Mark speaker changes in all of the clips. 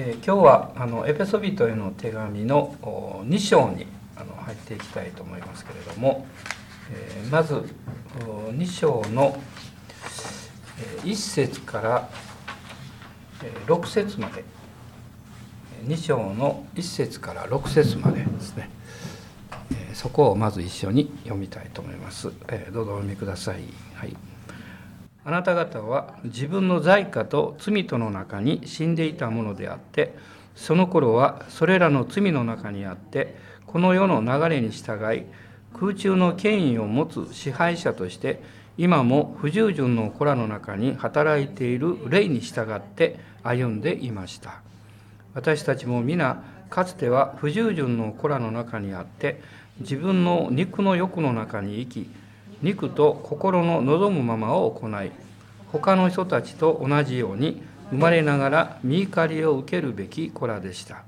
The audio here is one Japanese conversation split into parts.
Speaker 1: えー、今日はあのエペソビトへの手紙の2章にあの入っていきたいと思いますけれども、えー、まず2章の1節から6節まで2章の1節から6節までですねそこをまず一緒に読みたいと思います。どうぞお読みください。はい。あなた方は自分の罪過と罪との中に死んでいたものであってその頃はそれらの罪の中にあってこの世の流れに従い空中の権威を持つ支配者として今も不従順の子らの中に働いている霊に従って歩んでいました。私たちも皆かつては不従順の子らの中にあって自分の肉の欲の中に生き肉と心の望むままを行い他の人たちと同じように生まれながら見怒りを受けるべき子らでした。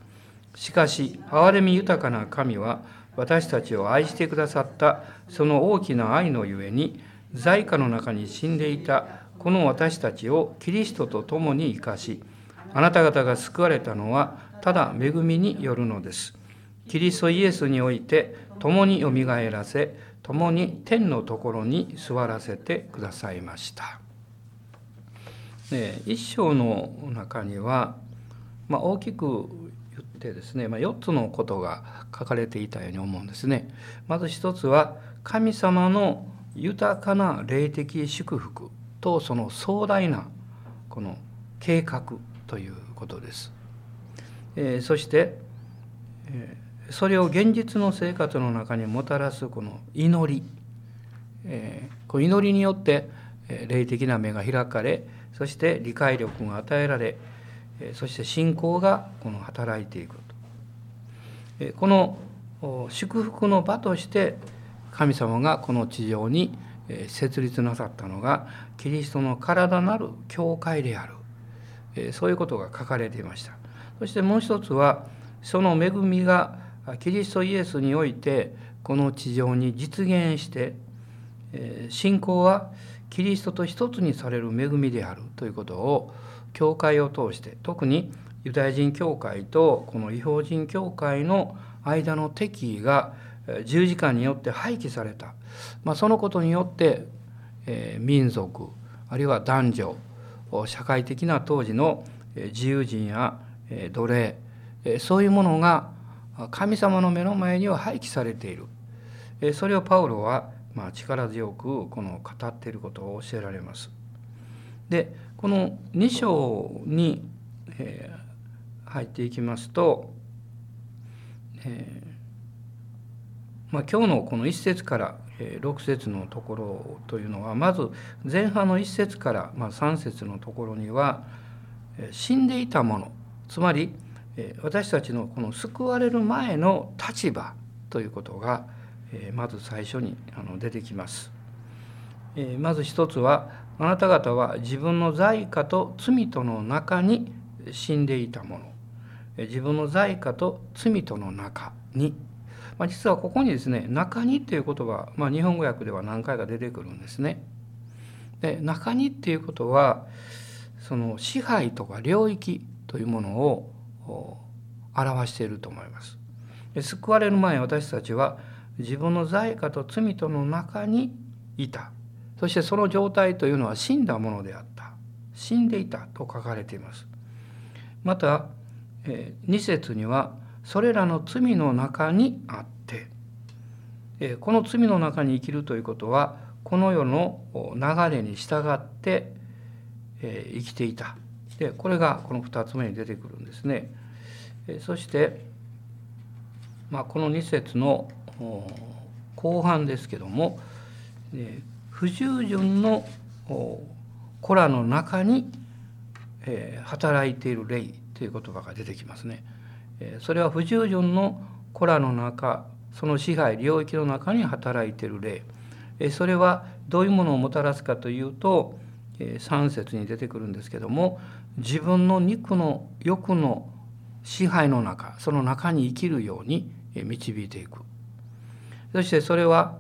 Speaker 1: しかし憐れみ豊かな神は私たちを愛してくださったその大きな愛のゆえに在家の中に死んでいたこの私たちをキリストと共に生かしあなた方が救われたのはただ恵みによるのです。キリストイエスにおいて共によみがえらせ共に天のところに座らせてくださいました。で一章の中には、まあ、大きく言ってですね、まあ、4つのことが書かれていたように思うんですね。まず一つは神様の豊かな霊的祝福とその壮大なこの計画ということです。えー、そして、えー、それを現実の生活の中にもたらすこの祈り、えー、この祈りによって霊的な目が開かれそして理解力が与えられそして信仰がこの働いていくと。この祝福の場として神様がこの地上に設立なさったのがキリストの体なる教会である。そういうことが書かれていました。そしてもう一つはその恵みがキリストイエスにおいてこの地上に実現して信仰はキリストと一つにされる恵みであるということを教会を通して特にユダヤ人教会とこの違法人教会の間の敵意が十字架によって廃棄された、まあ、そのことによって、え、民族あるいは男女社会的な当時の自由人や奴隷そういうものが神様の目の前には廃棄されているそれをパウロはま、力強くこの語っていることを教えられます。でこの2章に、えー、入っていきますと、えまあ、今日のこの1節から6節のところというのはまず前半の1節から、3節のところには死んでいたものつまり私たちのこの救われる前の立場ということがまず最初に出てきます。まず一つはあなた方は自分の罪過と罪との中に死んでいたもの自分の罪過と罪との中に、まあ、実はここにですね「中に」っていう言葉、まあ、日本語訳では何回か出てくるんですね。で中にっていうことはその支配とか領域というものを表していると思います。救われる前私たちは自分の罪過と罪との中にいた。そしてその状態というのは死んだものであった。死んでいたと書かれています。また2節にはそれらの罪の中にあって。この罪の中に生きるということはこの世の流れに従って生きていた。でこれがこの2つ目に出てくるんですねそして、まあ、この2節の後半ですけども不従順の子らの中に働いている霊という言葉が出てきますね。それは不従順の子らの中その支配領域の中に働いている霊それはどういうものをもたらすかというと3節に出てくるんですけども自分の肉の欲の支配の中その中に生きるように導いていく。そしてそれは、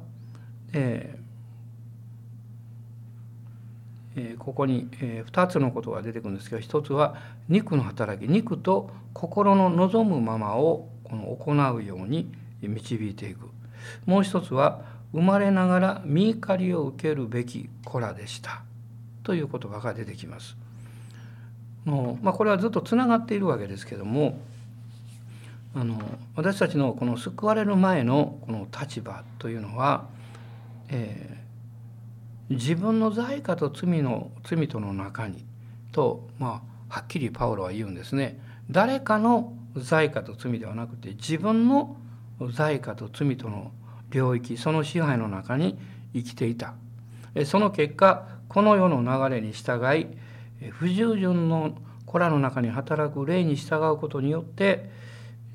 Speaker 1: ええここにえ2つのことが出てくるんですけど一つは肉の働き肉と心の望むままをこの行うように導いていく。もう一つは生まれながら見怒りを受けるべき子らでした。という言葉が出てきます。のまあ、これはずっとつながっているわけですけどもあの私たちのこの救われる前のこの立場というのは、えー、自分の罪過と罪の罪との中にと、まあ、はっきりパウロは言うんですね。誰かの罪過と罪ではなくて自分の罪過と罪との領域その支配の中に生きていた。その結果この世の流れに従い不従順の子らの中に働く霊に従うことによって、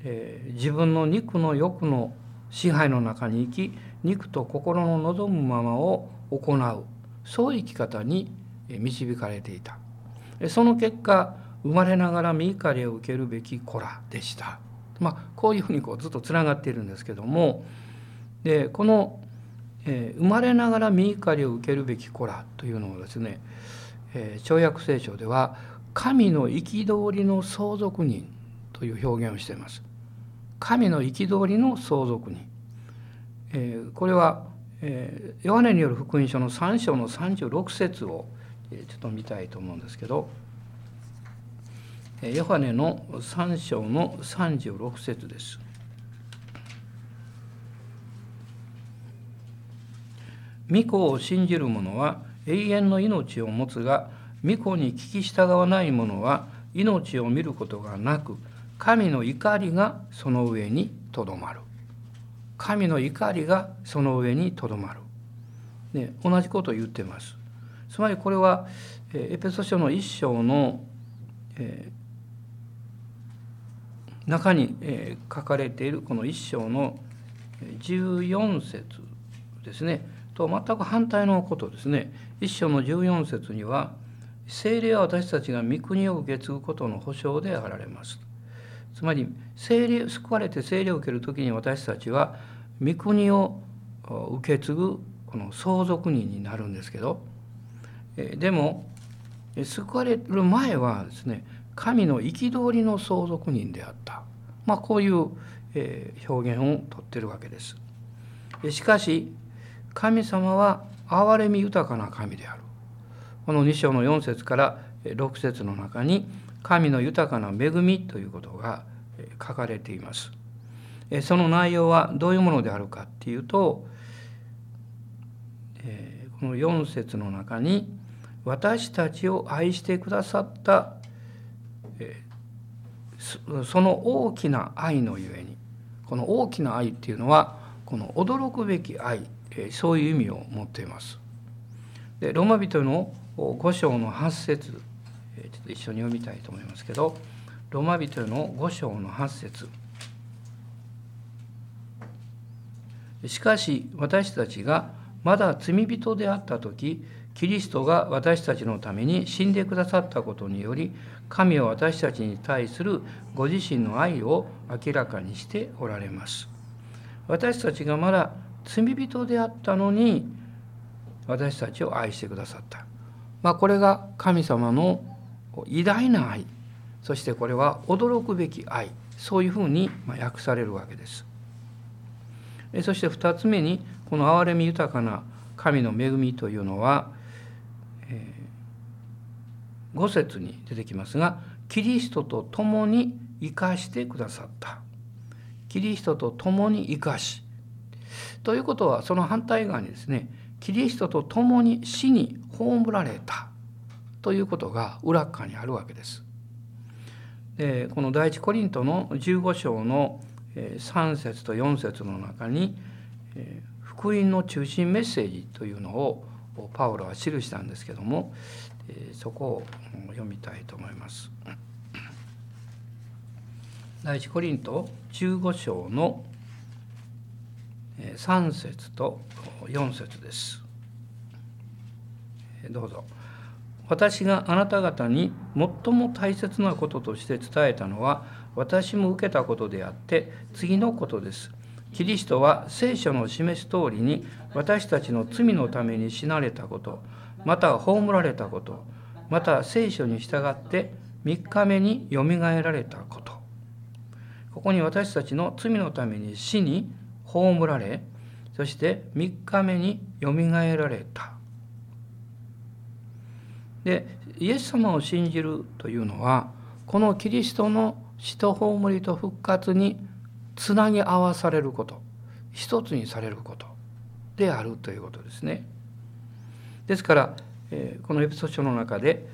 Speaker 1: え自分の肉の欲の支配の中に生き肉と心の望むままを行うそういう生き方に導かれていたその結果生まれながら身怒りを受けるべき子らでした。まあ、こういうふうにこうずっとつながっているんですけどもでこの、えー、生まれながら身怒りを受けるべき子らというのをですね、えー、跳躍聖書では神の憤りの相続人という表現をしています。神の憤りの相続人、えー、これは、えー、ヨハネによる福音書の3章の36節を、えー、ちょっと見たいと思うんですけどヨハネの3章の36節です。御子を信じる者は永遠の命を持つが御子に聞き従わない者は命を見ることがなく神の怒りがその上にとどまる。神の怒りがその上にとどまる、ね、同じことを言ってます。つまりこれはエペソ書の一章の、えー、中に、えー、書かれているこの一章の14節ですね。と全く反対のことですね。一章の14節には聖霊は私たちが御国を受け継ぐことの保証であられますつまり聖霊救われて聖霊を受ける時に私たちは御国を受け継ぐこの相続人になるんですけどでも救われる前はですね神の憤りの相続人であった、まあ、こういう表現をとってるわけです。しかし神様は憐れみ豊かな神である。この2章の4節から6節の中に神の豊かな恵みということが書かれています。その内容はどういうものであるかっていうとこの4節の中に私たちを愛してくださったその大きな愛のゆえにこの大きな愛っていうのはこの驚くべき愛そういう意味を持っています。でローマ人の5章の8節ちょっと一緒に読みたいと思いますけどローマ人の5章の8節しかし私たちがまだ罪人であった時キリストが私たちのために死んでくださったことにより神は私たちに対するご自身の愛を明らかにしておられます。私たちがまだ罪人であったのに私たちを愛してくださった、まあ、これが神様の偉大な愛。そしてこれは驚くべき愛。そういうふうに訳されるわけです。そして2つ目にこの憐れみ豊かな神の恵みというのは、えー、5節に出てきますがキリストと共に生かしてくださった。キリストと共に生かしということはその反対側にですねキリストと共に死に葬られたということが裏側にあるわけです。でこの第一コリントの15章の3節と4節の中に福音の中心メッセージというのをパウロは記したんですけどもそこを読みたいと思います。第一コリント15章の3節と4節です。どうぞ。私があなた方に最も大切なこととして伝えたのは私も受けたことであって次のことです。キリストは聖書の示す通りに私たちの罪のために死なれたことまた葬られたことまた聖書に従って3日目によみがえられたことここに私たちの罪のために死に葬られそして3日目によみがえられたでイエス様を信じるというのはこのキリストの死と葬りと復活につなぎ合わされること一つにされることであるということですね。ですからこのエピソード書の中で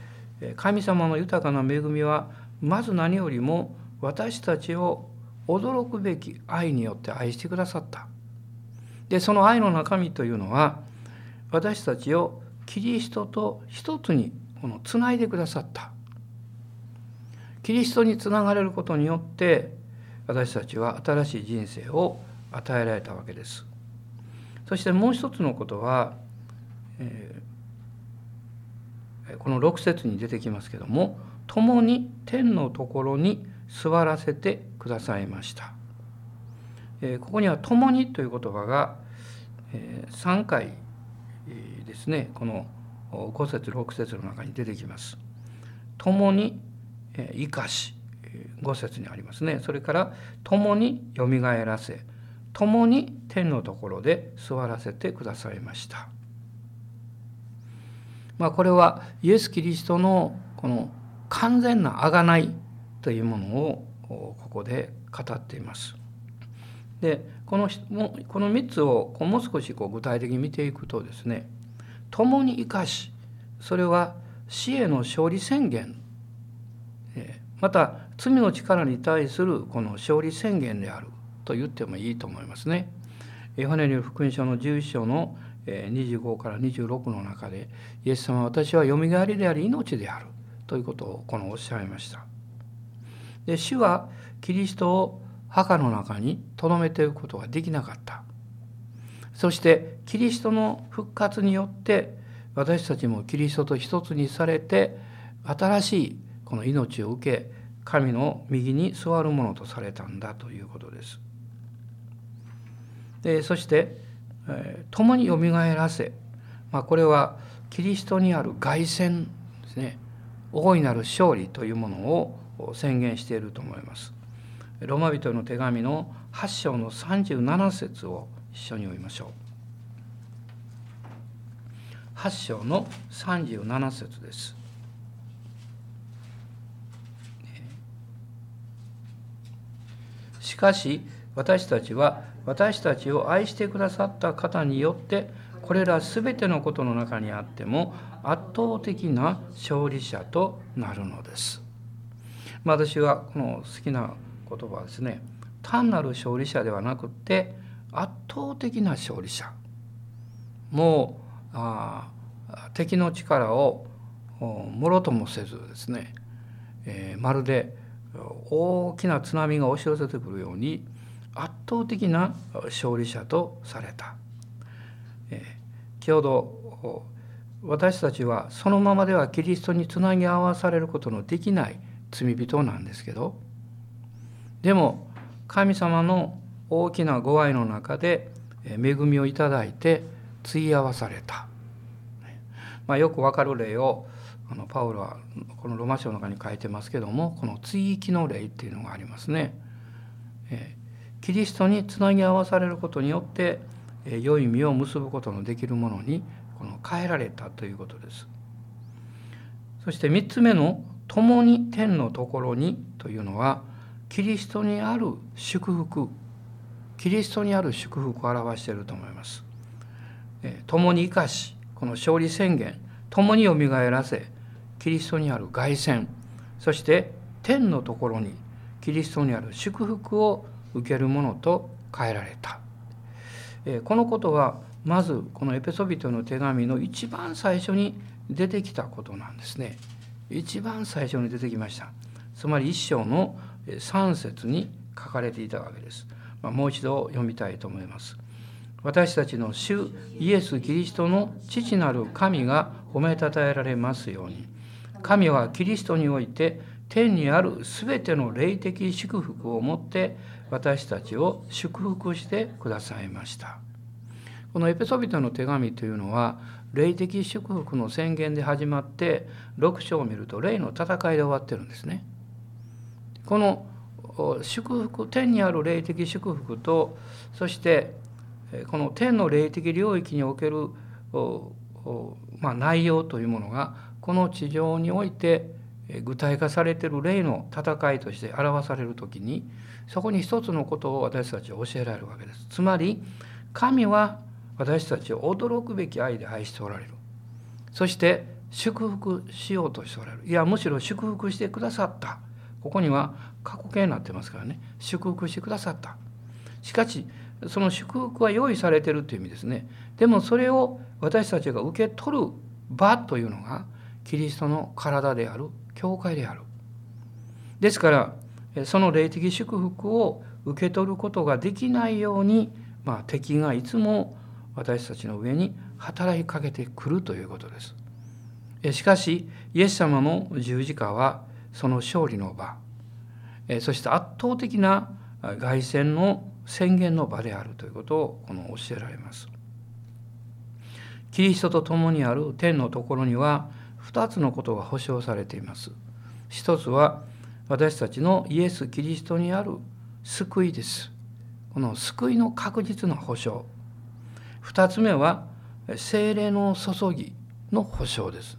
Speaker 1: 神様の豊かな恵みはまず何よりも私たちを驚くべき愛によって愛してくださった。でその愛の中身というのは私たちをキリストと一つにこのつないでくださった。キリストにつながれることによって私たちは新しい人生を与えられたわけです。そしてもう一つのことは、えー、この6節に出てきますけども「共に天のところに座らせてくださいました」え、ここには「共に」という言葉が、えー、3回ですね。この5節6節の中に出てきます。共に生かし5節にありますね。それから「共によみがえらせ共に天のところで座らせてくださいました」まあこれはイエス・キリストのこの完全な贖いというものをここで語っています。でこのこの3つをもう少しこう具体的に見ていくとですね「共に生かし」それは死への勝利宣言また罪の力に対するこの勝利宣言であると言ってもいいと思いますね。ヨハネによる福音書の11章の25から26の中でイエス様は私はよみがえりであり命であるということをこのおっしゃいました。で主はキリストを墓の中に留めていくことができなかった。そしてキリストの復活によって私たちもキリストと一つにされて新しいこの命を受け神の右に座るものとされたんだということです。でそして、えー、共によみがえらせ、まあ、これはキリストにある凱旋ですね大いなる勝利というものを宣言していると思います。ローマ人の手紙の8章の37節を一緒に読みましょう。8章の37節です。しかし私たちは私たちを愛してくださった方によってこれら全てのことの中にあっても圧倒的な勝利者となるのです。まあ、私はこの好きな言葉はですね単なる勝利者ではなくって圧倒的な勝利者もうあ敵の力をもろともせずですね、えー、まるで大きな津波が押し寄せてくるように圧倒的な勝利者とされた。えー、先ほど私たちはそのままではキリストにつなぎ合わされることのできない罪人なんですけどでも神様の大きなご愛の中で恵みをいただいて対い合わされた、まあ、よくわかる例をあのパウロはこのロマ書の中に書いてますけどもこの追憶の霊っていうのがありますね。えキリストにつなぎ合わされることによって、え良い実を結ぶことのできるものにこの変えられたということです。そして3つ目の「共に天のところに」というのはキリストにある祝福キリストにある祝福を表していると思います。え共に生かしこの勝利宣言共によみがえらせキリストにある凱旋そして天のところにキリストにある祝福を受けるものと変えられた。このことはまずこのエペソビトの手紙の一番最初に出てきたことなんですね。一番最初に出てきました。つまり一章の3節に書かれていたわけです。まあ、もう一度読みたいと思います。私たちの主イエス・キリストの父なる神が褒めたたえられますように。神はキリストにおいて天にある全ての霊的祝福をもって私たちを祝福してくださいました。このエペソビトの手紙というのは霊的祝福の宣言で始まって6章を見ると霊の戦いで終わってるんですね。この祝福天にある霊的祝福とそしてこの天の霊的領域におけるまあ、内容というものがこの地上において具体化されている霊の戦いとして表される時にそこに一つのことを私たちは教えられるわけです。つまり神は私たちを驚くべき愛で愛しておられる。そして祝福しようとしておられる。いやむしろ祝福してくださった。ここには過去形になってますからね祝福してくださった。しかしその祝福は用意されてるという意味ですね。でもそれを私たちが受け取る場というのがキリストの体である教会である。ですからその霊的祝福を受け取ることができないように、まあ、敵がいつも私たちの上に働きかけてくるということです。しかしイエス様の十字架はその勝利の場そして圧倒的な凱旋の宣言の場であるということをこの教えられます。キリストと共にある天のところには2つのことが保証されています。一つは私たちのイエス・キリストにある救いです。この救いの確実な保証。2つ目は精霊の注ぎの保証です。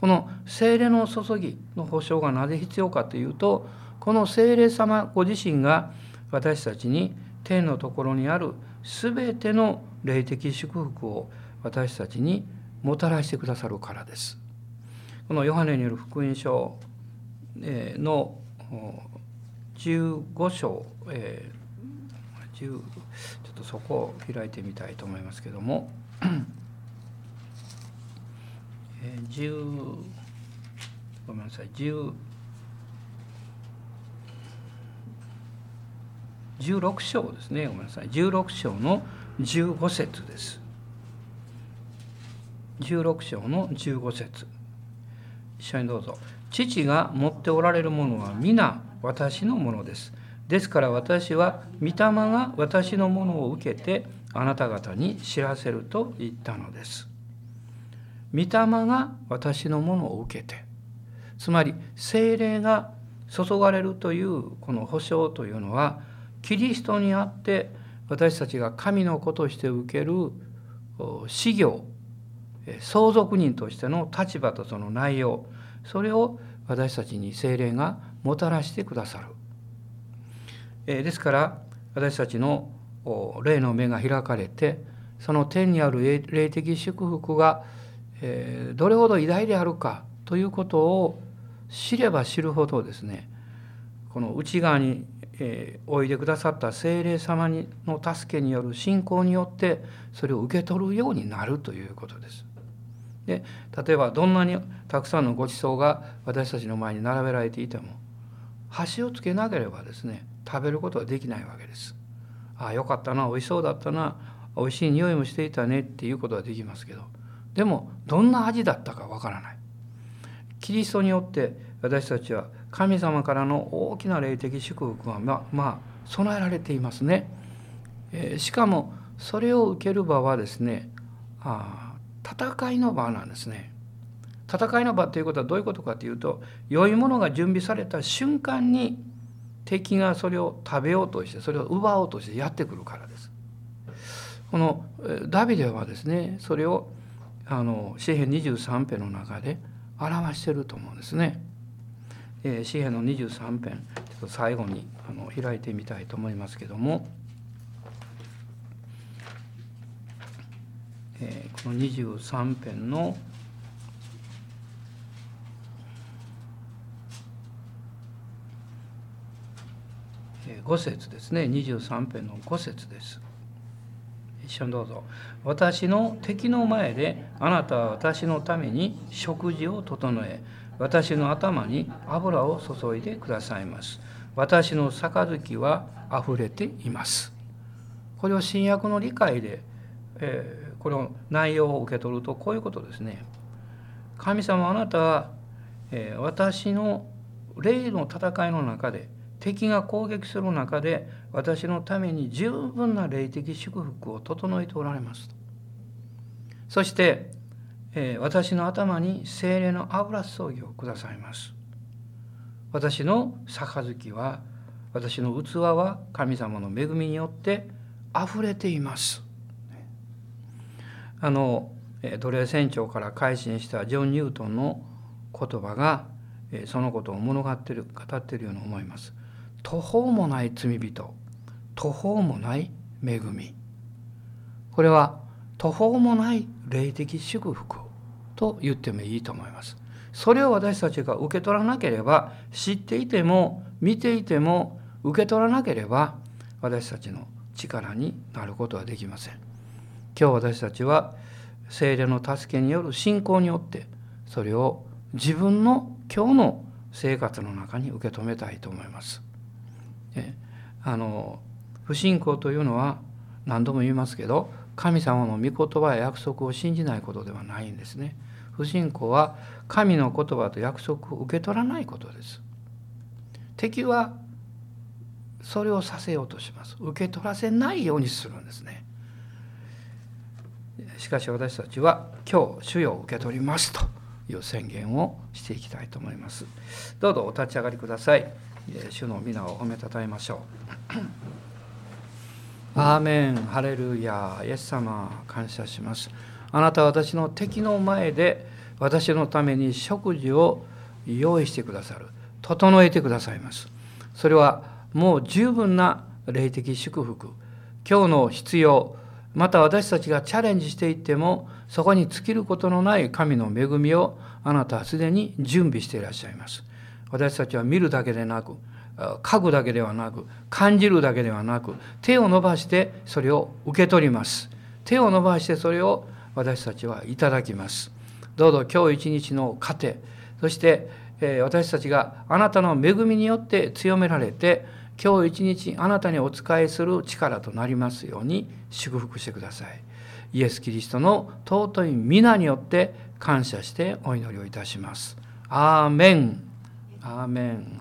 Speaker 1: この精霊の注ぎの保証がなぜ必要かというとこの精霊様ご自身が私たちに天のところにある全ての霊的祝福を私たちにもたらしてくださるからです。このヨハネによる福音書の15章、えー、とそこを開いてみたいと思いますけども。10ごめんなさい。10 16章ですね。ごめんなさい。16章の15節です。16章の15節。一緒にどうぞ。父が持っておられるものは皆私のものです。ですから私は御霊が私のものを受けてあなた方に知らせると言ったのです御霊が私のものを受けてつまり精霊が注がれるというこの保証というのはキリストにあって私たちが神の子として受ける事業相続人としての立場とその内容それを私たちに精霊がもたらしてくださる。えですから私たちの霊の目が開かれてその天にある霊的祝福がえどれほど偉大であるかということを知れば知るほどですねこの内側にえ、おいでくださった精霊様にの助けによる信仰によってそれを受け取るようになるということです。で例えばどんなにたくさんのごちそうが私たちの前に並べられていても箸をつけなければですね食べることはできないわけです。ああよかったなおいしそうだったなおいしい匂いもしていたねっていうことはできますけどでもどんな味だったかわからない。キリストによって私たちは神様からの大きな霊的祝福がままあ備えられていますね。えー、しかもそれを受ける場はですねあ戦いの場なんですね。戦いの場ということはどういうことかというと良いものが準備された瞬間に敵がそれを食べようとしてそれを奪おうとしてやってくるからです。このダビデはですねそれをあの詩篇23編の中で表してると思うんですね。えー、詩篇の23編ちょっと最後にあの開いてみたいと思いますけども、えー、この23編の5節ですね23編の5節です。一緒にどうぞ。私の敵の前であなたは私のために食事を整え私の頭に油を注いでくださいます。私の杯は溢れています。これを新約の理解で、えー、この内容を受け取るとこういうことですね。神様あなたは、えー、私の霊の戦いの中で敵が攻撃する中で私のために十分な霊的祝福を整えておられます。と。そして、えー、私の頭に精霊の油注ぎをくださいます。私の杯は私の器は神様の恵みによって溢れています。あの奴隷船長から改心したジョン・ニュートンの言葉がそのことを物語ってる語っているように思います。途方もない罪人。途方もない恵み。これは途方もない霊的祝福と言ってもいいと思います。それを私たちが受け取らなければ知っていても見ていても受け取らなければ私たちの力になることはできません。今日私たちは聖霊の助けによる信仰によってそれを自分の今日の生活の中に受け止めたいと思います。あの不信仰というのは何度も言いますけど神様の御言葉や約束を信じないことではないんですね。不信仰は神の言葉と約束を受け取らないことです。敵はそれをさせようとします。受け取らせないようにするんですね。しかし私たちは今日主よ受け取りますという宣言をしていきたいと思いますどうぞお立ち上がりください主の皆を褒めたたえましょう。アーメン。ハレルヤ。イエス様感謝します。あなたは私の敵の前で私のために食事を用意してくださる。整えてくださいます。それはもう十分な霊的祝福。今日の必要また私たちがチャレンジしていってもそこに尽きることのない神の恵みをあなたはすでに準備していらっしゃいます。私たちは見るだけでなく書くだけではなく感じるだけではなく手を伸ばしてそれを受け取ります。手を伸ばしてそれを私たちはいただきます。どうぞ今日一日の糧そして私たちがあなたの恵みによって強められて今日一日あなたにお仕えする力となりますように祝福してください。イエス・キリストの尊い皆によって感謝してお祈りをいたします。アーメン。アーメン